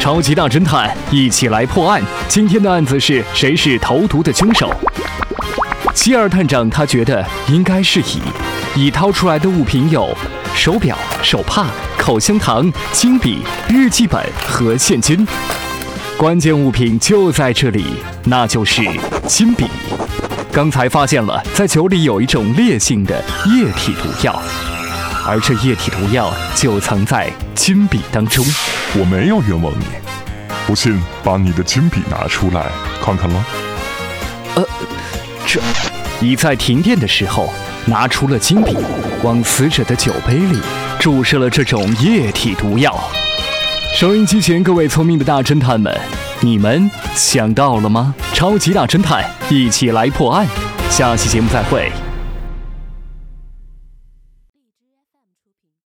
超级大侦探，一起来破案。今天的案子是谁是投毒的凶手？希尔探长他觉得应该是乙。乙掏出来的物品有手表、手帕、口香糖、金笔、日记本和现金。关键物品就在这里，那就是金笔。刚才发现了，在酒里有一种烈性的液体毒药，而这液体毒药就藏在金笔当中。我没有冤枉你，不信把你的金笔拿出来看看吗。呃，这已在停电的时候拿出了金笔，往死者的酒杯里注射了这种液体毒药。收音机前各位聪明的大侦探们，你们想到了吗？超级大侦探，一起来破案。下期节目再会。